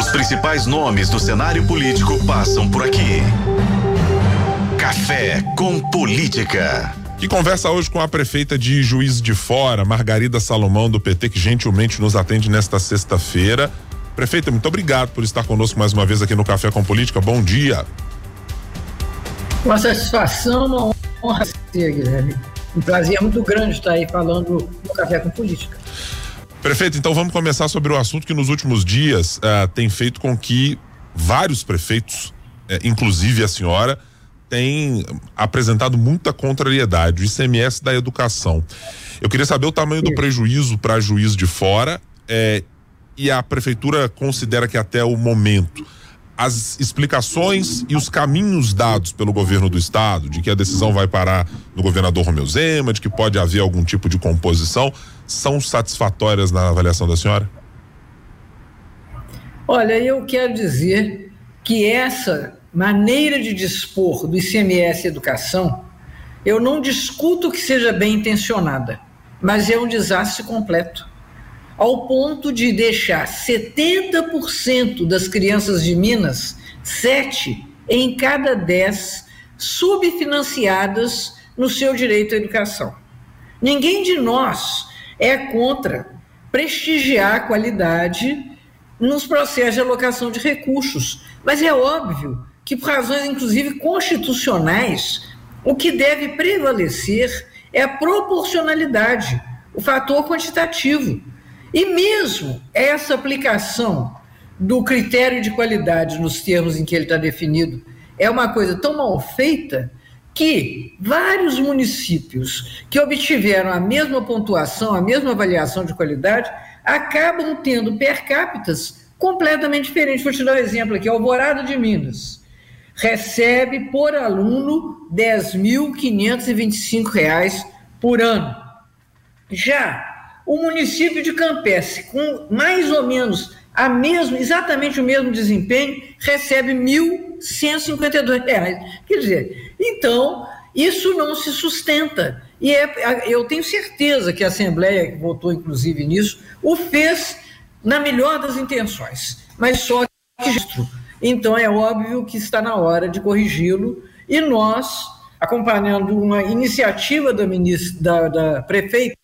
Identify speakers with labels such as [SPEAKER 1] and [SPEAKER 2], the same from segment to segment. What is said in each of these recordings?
[SPEAKER 1] Os principais nomes do cenário político passam por aqui. Café com Política.
[SPEAKER 2] Que conversa hoje com a prefeita de Juiz de Fora, Margarida Salomão, do PT, que gentilmente nos atende nesta sexta-feira. Prefeita, muito obrigado por estar conosco mais uma vez aqui no Café com Política. Bom dia.
[SPEAKER 3] Uma satisfação, uma honra ser, Guilherme. Um prazer muito grande estar aí falando no Café com Política.
[SPEAKER 2] Prefeito, então vamos começar sobre o assunto que nos últimos dias uh, tem feito com que vários prefeitos, uh, inclusive a senhora, tem apresentado muita contrariedade, o ICMS da educação. Eu queria saber o tamanho do prejuízo para juiz de fora eh, e a prefeitura considera que até o momento as explicações e os caminhos dados pelo governo do estado, de que a decisão vai parar no governador Romeu Zema, de que pode haver algum tipo de composição, são satisfatórias na avaliação da senhora?
[SPEAKER 3] Olha, eu quero dizer que essa maneira de dispor do ICMS Educação, eu não discuto que seja bem intencionada, mas é um desastre completo ao ponto de deixar 70% das crianças de Minas, sete em cada dez, subfinanciadas no seu direito à educação. Ninguém de nós é contra prestigiar a qualidade nos processos de alocação de recursos, mas é óbvio que, por razões inclusive constitucionais, o que deve prevalecer é a proporcionalidade, o fator quantitativo. E mesmo essa aplicação do critério de qualidade nos termos em que ele está definido é uma coisa tão mal feita que vários municípios que obtiveram a mesma pontuação, a mesma avaliação de qualidade, acabam tendo per capita completamente diferentes. Vou te dar um exemplo aqui: Alvorada de Minas recebe por aluno R$ 10.525 por ano. Já o município de Campestre, com mais ou menos a mesmo, exatamente o mesmo desempenho, recebe R$ 1.152. Quer dizer, então, isso não se sustenta. E é, eu tenho certeza que a Assembleia, que votou inclusive nisso, o fez na melhor das intenções, mas só que então é óbvio que está na hora de corrigi-lo e nós, acompanhando uma iniciativa da, ministra, da, da prefeita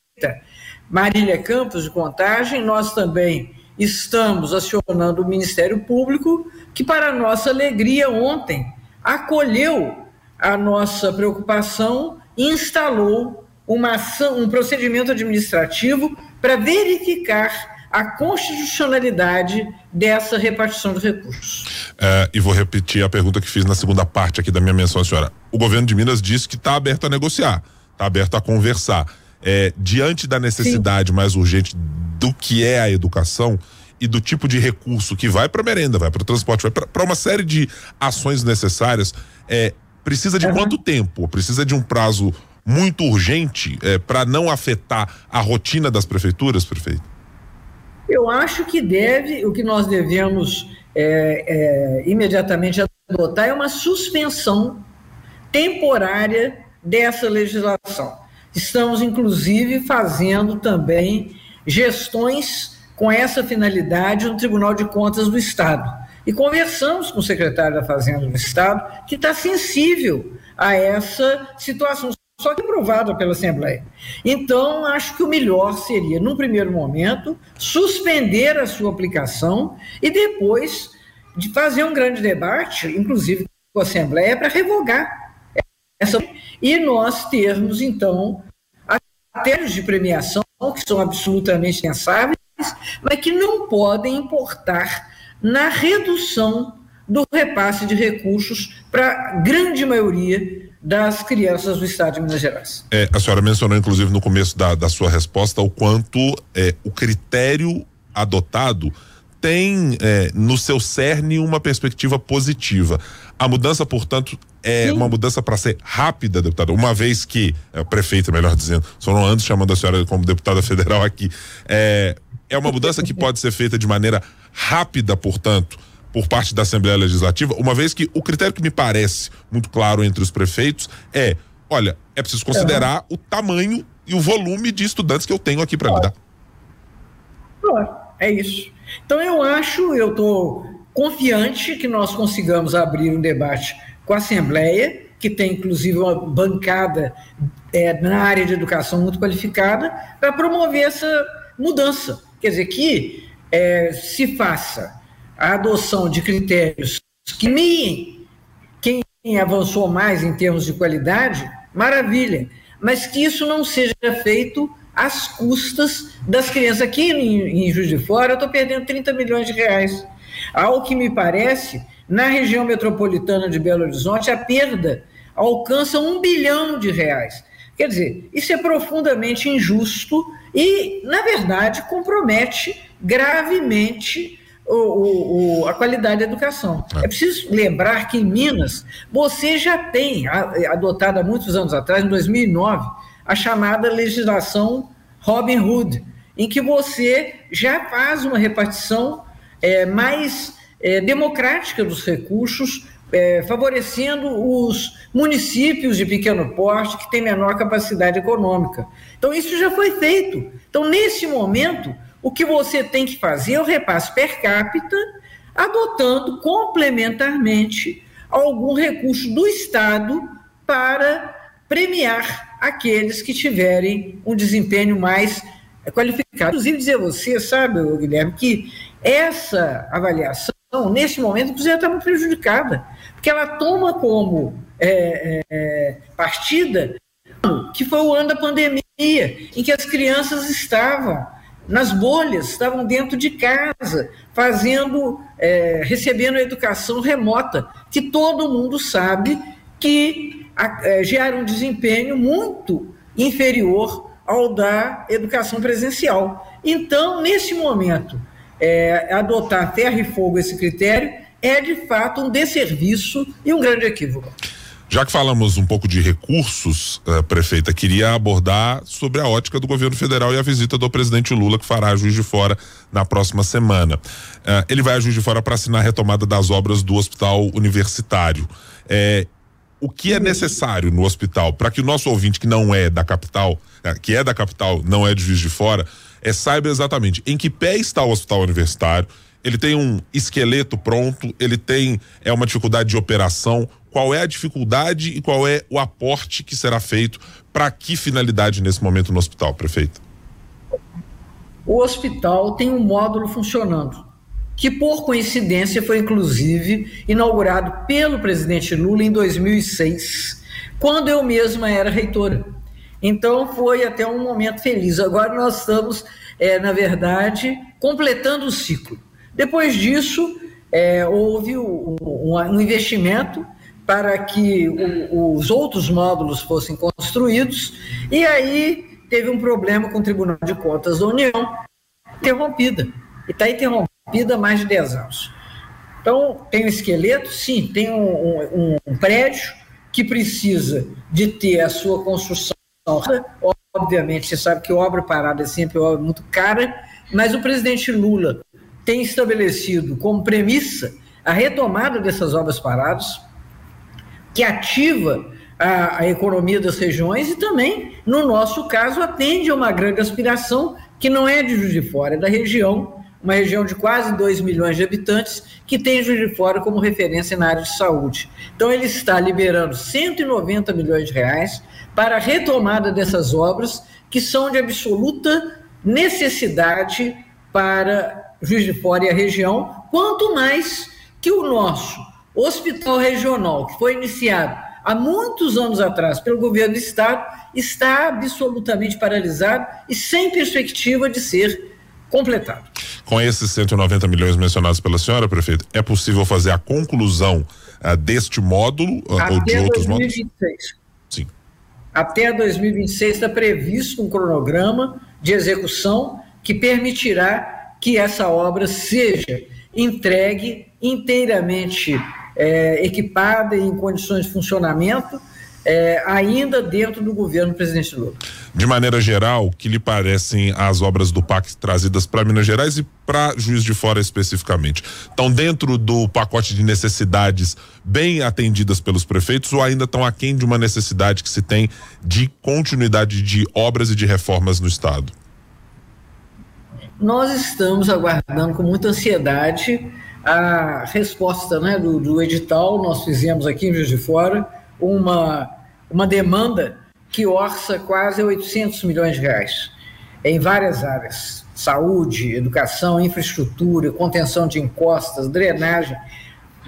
[SPEAKER 3] Marília Campos de Contagem, nós também estamos acionando o Ministério Público, que, para nossa alegria, ontem acolheu a nossa preocupação instalou uma ação, um procedimento administrativo para verificar a constitucionalidade dessa repartição de recursos.
[SPEAKER 2] É, e vou repetir a pergunta que fiz na segunda parte aqui da minha menção, senhora. O governo de Minas disse que está aberto a negociar, está aberto a conversar é, diante da necessidade Sim. mais urgente do que é a educação e do tipo de recurso que vai para merenda, vai para o transporte, vai para uma série de ações necessárias, é, precisa de uhum. quanto tempo? Precisa de um prazo muito urgente é, para não afetar a rotina das prefeituras, prefeito?
[SPEAKER 3] Eu acho que deve, o que nós devemos é, é, imediatamente adotar é uma suspensão temporária dessa legislação. Estamos, inclusive, fazendo também gestões com essa finalidade no Tribunal de Contas do Estado. E conversamos com o secretário da Fazenda do Estado, que está sensível a essa situação, só que aprovada pela Assembleia. Então, acho que o melhor seria, num primeiro momento, suspender a sua aplicação e depois de fazer um grande debate, inclusive com a Assembleia, para revogar essa. E nós termos, então, critérios de premiação que são absolutamente pensáveis, mas que não podem importar na redução do repasse de recursos para a grande maioria das crianças do estado de Minas Gerais.
[SPEAKER 2] É, a senhora mencionou, inclusive, no começo da, da sua resposta, o quanto é, o critério adotado tem é, no seu cerne uma perspectiva positiva. A mudança, portanto, é Sim. uma mudança para ser rápida, deputada, uma vez que, é, prefeita, melhor dizendo, só não ando chamando a senhora como deputada federal aqui, é, é uma mudança que pode ser feita de maneira rápida, portanto, por parte da Assembleia Legislativa, uma vez que o critério que me parece muito claro entre os prefeitos é, olha, é preciso considerar o tamanho e o volume de estudantes que eu tenho aqui para lidar.
[SPEAKER 3] Claro, é isso. Então eu acho, eu estou confiante que nós consigamos abrir um debate com a Assembleia, que tem inclusive uma bancada é, na área de educação muito qualificada, para promover essa mudança. Quer dizer, que é, se faça a adoção de critérios que miem quem avançou mais em termos de qualidade, maravilha, mas que isso não seja feito às custas das crianças. Aqui em, em Juiz de Fora, eu estou perdendo 30 milhões de reais. Ao que me parece, na região metropolitana de Belo Horizonte, a perda alcança um bilhão de reais. Quer dizer, isso é profundamente injusto e, na verdade, compromete gravemente o, o, a qualidade da educação. É. é preciso lembrar que em Minas você já tem adotado há muitos anos atrás, em 2009, a chamada legislação Robin Hood, em que você já faz uma repartição é, mais é, democrática dos recursos, é, favorecendo os municípios de pequeno porte que têm menor capacidade econômica. Então, isso já foi feito. Então, nesse momento, o que você tem que fazer é o repasse per capita, adotando complementarmente algum recurso do Estado para premiar aqueles que tiverem um desempenho mais qualificado. Inclusive, dizer a você, sabe, Guilherme, que essa avaliação, nesse momento, inclusive, está muito prejudicada, porque ela toma como é, é, partida que foi o ano da pandemia, em que as crianças estavam nas bolhas, estavam dentro de casa, fazendo, é, recebendo a educação remota, que todo mundo sabe que é, gera um desempenho muito inferior ao da educação presencial. Então, nesse momento, é, adotar ferro e fogo esse critério é de fato um desserviço e um grande equívoco.
[SPEAKER 2] Já que falamos um pouco de recursos, uh, prefeita, queria abordar sobre a ótica do governo federal e a visita do presidente Lula, que fará a Juiz de Fora na próxima semana. Uh, ele vai a Juiz de Fora para assinar a retomada das obras do hospital universitário. É, o que é necessário no hospital para que o nosso ouvinte que não é da capital, que é da capital, não é de Juiz de Fora, é saiba exatamente em que pé está o hospital universitário, ele tem um esqueleto pronto, ele tem é uma dificuldade de operação, qual é a dificuldade e qual é o aporte que será feito para que finalidade nesse momento no hospital, prefeito?
[SPEAKER 3] O hospital tem um módulo funcionando, que por coincidência foi inclusive inaugurado pelo presidente Lula em 2006, quando eu mesma era reitora. Então foi até um momento feliz. Agora nós estamos, é, na verdade, completando o ciclo. Depois disso, é, houve um, um, investimento para que o, os outros módulos fossem construídos, e aí teve um problema com o Tribunal de Contas da União, interrompida. E está interrompida há mais de 10 anos. Então, tem um esqueleto? Sim, tem um, um, um prédio que precisa de ter a sua construção. Obviamente, você sabe que obra parada é sempre obra muito cara, mas o presidente Lula tem estabelecido como premissa a retomada dessas obras paradas, que ativa a, a, economia das regiões e também, no nosso caso, atende a uma grande aspiração que não é de Juiz de Fora, é da região, uma região de quase 2 milhões de habitantes, que tem Juiz de Fora como referência na área de saúde. Então, ele está liberando 190 milhões de reais para a retomada dessas obras, que são de absoluta necessidade para Juiz de Fora e a região, quanto mais que o nosso hospital regional, que foi iniciado há muitos anos atrás pelo governo do estado, está absolutamente paralisado e sem perspectiva de ser completado.
[SPEAKER 2] Com esses 190 milhões mencionados pela senhora, prefeito, é possível fazer a conclusão uh, deste módulo uh, ou de outros 2026. módulos?
[SPEAKER 3] Sim. Até 2026 está previsto um cronograma de execução que permitirá que essa obra seja entregue inteiramente é, equipada e em condições de funcionamento, é, ainda dentro do governo do presidente Lula.
[SPEAKER 2] De maneira geral, que lhe parecem as obras do PAC trazidas para Minas Gerais e para Juiz de Fora especificamente? Estão dentro do pacote de necessidades bem atendidas pelos prefeitos ou ainda estão aquém de uma necessidade que se tem de continuidade de obras e de reformas no Estado?
[SPEAKER 3] Nós estamos aguardando com muita ansiedade a resposta né, do, do edital. Nós fizemos aqui em Juiz de Fora uma, uma demanda que orça quase 800 milhões de reais em várias áreas: saúde, educação, infraestrutura, contenção de encostas, drenagem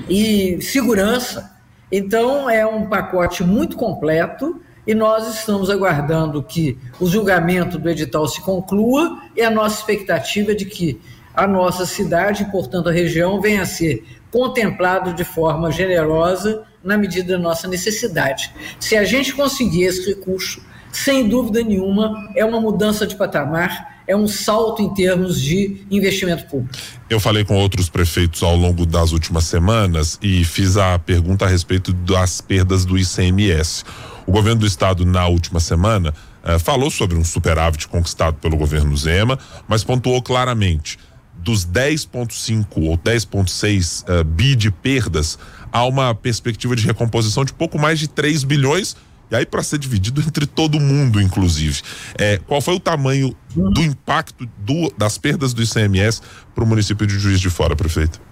[SPEAKER 3] e segurança. Então, é um pacote muito completo e nós estamos aguardando que o julgamento do edital se conclua e a nossa expectativa é de que a nossa cidade, portanto a região, venha a ser contemplado de forma generosa na medida da nossa necessidade. Se a gente conseguir esse recurso, sem dúvida nenhuma, é uma mudança de patamar, é um salto em termos de investimento público.
[SPEAKER 2] Eu falei com outros prefeitos ao longo das últimas semanas e fiz a pergunta a respeito das perdas do ICMS. O governo do estado, na última semana, eh, falou sobre um superávit conquistado pelo governo Zema, mas pontuou claramente: dos 10,5 ou 10,6 uh, eh, bi de perdas, há uma perspectiva de recomposição de pouco mais de 3 bilhões. E aí, para ser dividido entre todo mundo, inclusive. É, qual foi o tamanho do impacto do, das perdas do ICMS para o município de Juiz de Fora, prefeito?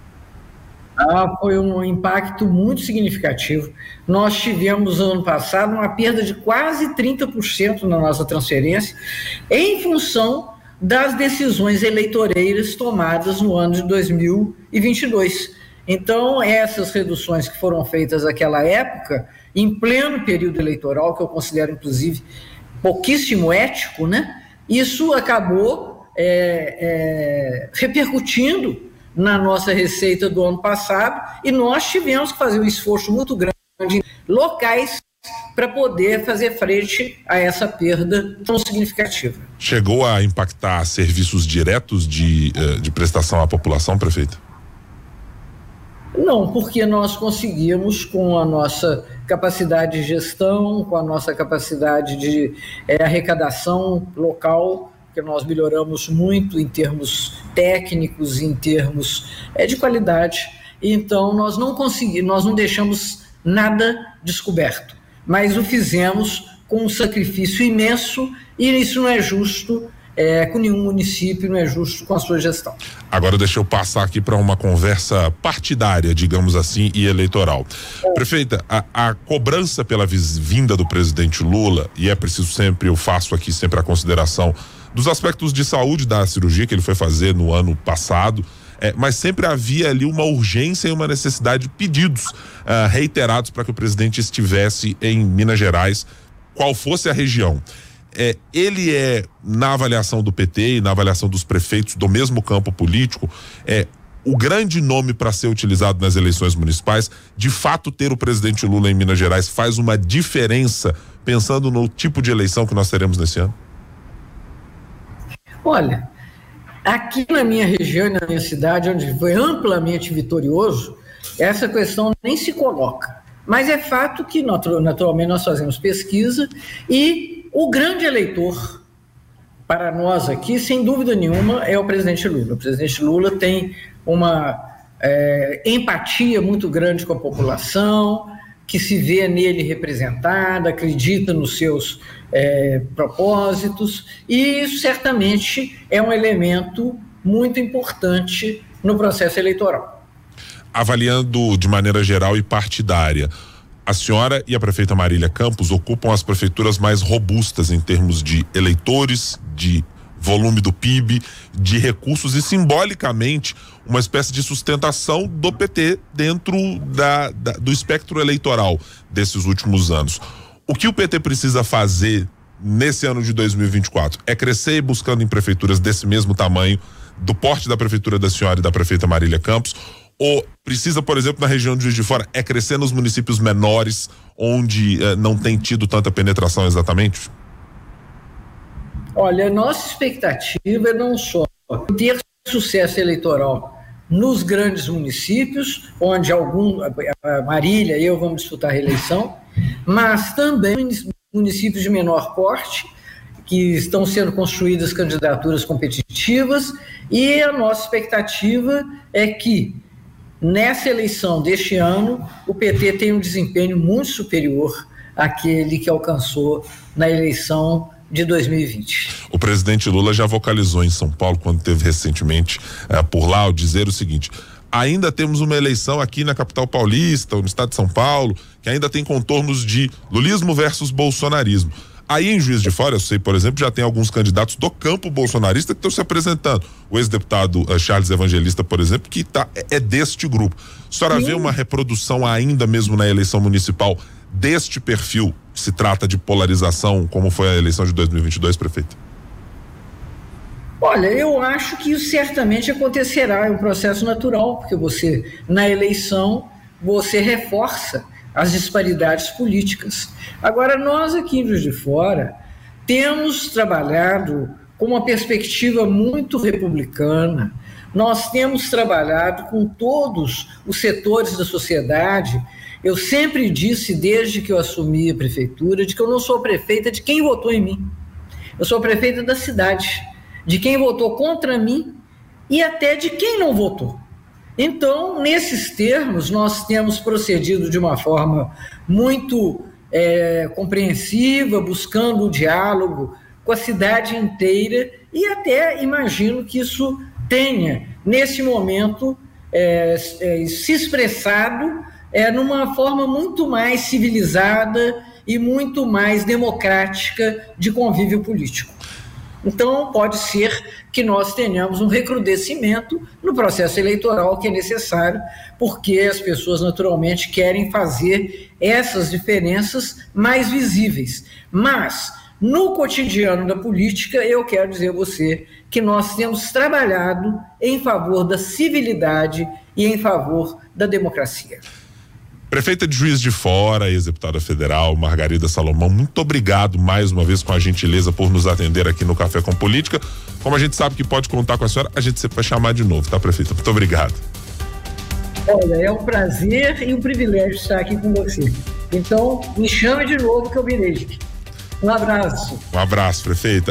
[SPEAKER 3] Ah, foi um impacto muito significativo. Nós tivemos ano passado uma perda de quase 30% na nossa transferência, em função das decisões eleitoreiras tomadas no ano de 2022. Então, essas reduções que foram feitas naquela época, em pleno período eleitoral, que eu considero, inclusive, pouquíssimo ético, né? Isso acabou é, é, repercutindo na nossa receita do ano passado e nós tivemos que fazer um esforço muito grande locais para poder fazer frente a essa perda tão significativa.
[SPEAKER 2] Chegou a impactar serviços diretos de, eh, de prestação à população, prefeito?
[SPEAKER 3] Não, porque nós conseguimos, com a nossa capacidade de gestão, com a nossa capacidade de é, arrecadação local, que nós melhoramos muito em termos técnicos, em termos é, de qualidade. Então nós não conseguimos, nós não deixamos nada descoberto, mas o fizemos com um sacrifício imenso e isso não é justo é, com nenhum município, não é justo com a sua gestão.
[SPEAKER 2] Agora deixa eu passar aqui para uma conversa partidária, digamos assim, e eleitoral. É. Prefeita, a, a, cobrança pela vinda do presidente Lula, e é preciso sempre, eu faço aqui sempre a consideração dos aspectos de saúde da cirurgia que ele foi fazer no ano passado. É, mas sempre havia ali uma urgência e uma necessidade de pedidos uh, reiterados para que o presidente estivesse em Minas Gerais, qual fosse a região. É, ele é, na avaliação do PT e na avaliação dos prefeitos do mesmo campo político, é o grande nome para ser utilizado nas eleições municipais. De fato, ter o presidente Lula em Minas Gerais faz uma diferença, pensando no tipo de eleição que nós teremos nesse ano?
[SPEAKER 3] Olha, aqui na minha região, na minha cidade, onde foi amplamente vitorioso, essa questão nem se coloca. Mas é fato que, naturalmente, nós fazemos pesquisa e o grande eleitor para nós aqui, sem dúvida nenhuma, é o presidente Lula. O presidente Lula tem uma é, empatia muito grande com a população, que se vê nele representada, acredita nos seus é, propósitos, e isso certamente é um elemento muito importante no processo eleitoral.
[SPEAKER 2] Avaliando de maneira geral e partidária, a senhora e a prefeita Marília Campos ocupam as prefeituras mais robustas em termos de eleitores, de volume do PIB, de recursos e simbolicamente uma espécie de sustentação do PT dentro da, da, do espectro eleitoral desses últimos anos. O que o PT precisa fazer nesse ano de 2024 é crescer buscando em prefeituras desse mesmo tamanho, do porte da prefeitura da senhora e da prefeita Marília Campos, ou precisa, por exemplo, na região de Juiz de Fora, é crescer nos municípios menores, onde eh, não tem tido tanta penetração exatamente?
[SPEAKER 3] Olha, nossa expectativa é não só ter sucesso eleitoral nos grandes municípios, onde algum Marília e eu vamos disputar a reeleição, mas também municípios de menor porte, que estão sendo construídas candidaturas competitivas, e a nossa expectativa é que nessa eleição deste ano o PT tenha um desempenho muito superior àquele que alcançou na eleição de 2020.
[SPEAKER 2] O presidente Lula já vocalizou em São Paulo, quando teve recentemente eh, por lá, ao dizer o seguinte: ainda temos uma eleição aqui na capital paulista, ou no estado de São Paulo, que ainda tem contornos de lulismo versus bolsonarismo. Aí em Juiz de Fora, eu sei, por exemplo, já tem alguns candidatos do campo bolsonarista que estão se apresentando. O ex-deputado uh, Charles Evangelista, por exemplo, que tá, é, é deste grupo. A senhora Sim. vê uma reprodução ainda mesmo na eleição municipal deste perfil? Se trata de polarização, como foi a eleição de 2022, prefeito?
[SPEAKER 3] Olha, eu acho que isso certamente acontecerá, é um processo natural, porque você, na eleição, você reforça as disparidades políticas. Agora, nós aqui em Juiz de Fora temos trabalhado com uma perspectiva muito republicana, nós temos trabalhado com todos os setores da sociedade. Eu sempre disse, desde que eu assumi a prefeitura, de que eu não sou prefeita de quem votou em mim. Eu sou prefeita da cidade, de quem votou contra mim e até de quem não votou. Então, nesses termos, nós temos procedido de uma forma muito é, compreensiva, buscando o diálogo com a cidade inteira e até imagino que isso tenha, nesse momento, é, é, se expressado é, numa forma muito mais civilizada e muito mais democrática de convívio político. Então, pode ser que nós tenhamos um recrudescimento no processo eleitoral que é necessário, porque as pessoas naturalmente querem fazer essas diferenças mais visíveis. Mas, no cotidiano da política, eu quero dizer a você que nós temos trabalhado em favor da civilidade e em favor da democracia.
[SPEAKER 2] Prefeita de Juiz de Fora, ex-deputada federal, Margarida Salomão, muito obrigado mais uma vez com a gentileza por nos atender aqui no Café com Política. Como a gente sabe que pode contar com a senhora, a gente sempre vai chamar de novo, tá, prefeita? Muito obrigado.
[SPEAKER 3] Olha, é um prazer e um privilégio estar aqui com você. Então, me chame de novo que eu virei. Um abraço.
[SPEAKER 2] Um abraço, prefeita.